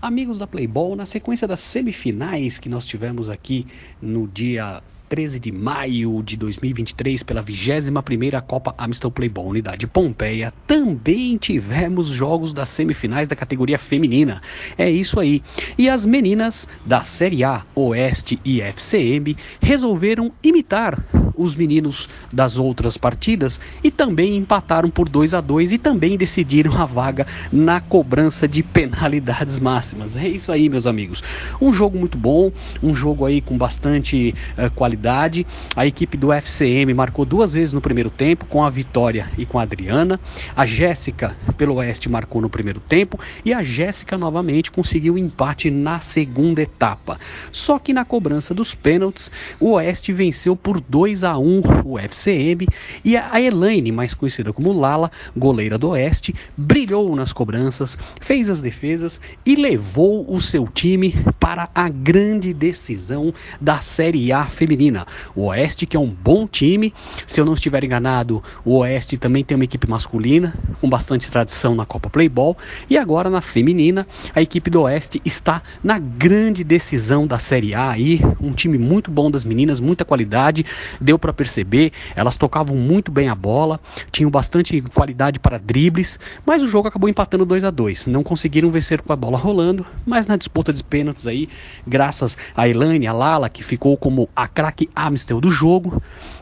Amigos da Playboy, na sequência das semifinais que nós tivemos aqui no dia 13 de maio de 2023 pela 21ª Copa Amstel Playboy Unidade Pompeia, também tivemos jogos das semifinais da categoria feminina. É isso aí. E as meninas da Série A, Oeste e FCM resolveram imitar os meninos das outras partidas e também empataram por 2 a 2 e também decidiram a vaga na cobrança de penalidades máximas. É isso aí, meus amigos. Um jogo muito bom, um jogo aí com bastante uh, qualidade qualidade. A equipe do FCM marcou duas vezes no primeiro tempo, com a Vitória e com a Adriana. A Jéssica, pelo Oeste, marcou no primeiro tempo. E a Jéssica novamente conseguiu o empate na segunda etapa. Só que na cobrança dos pênaltis, o Oeste venceu por 2 a 1 o FCM. E a Elaine, mais conhecida como Lala, goleira do Oeste, brilhou nas cobranças, fez as defesas e levou o seu time para a grande decisão da Série A feminina feminina. O Oeste, que é um bom time, se eu não estiver enganado, o Oeste também tem uma equipe masculina com bastante tradição na Copa Playball. E agora na feminina, a equipe do Oeste está na grande decisão da Série A aí, um time muito bom das meninas, muita qualidade, deu para perceber, elas tocavam muito bem a bola, tinham bastante qualidade para dribles, mas o jogo acabou empatando 2 a 2. Não conseguiram vencer com a bola rolando, mas na disputa de pênaltis aí, graças a Elaine, a Lala, que ficou como a craque destaque Amstel do jogo,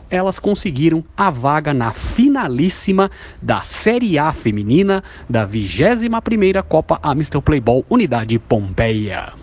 elas conseguiram a vaga na finalíssima da Série A feminina da 21ª Copa Amstel Playball Unidade Pompeia.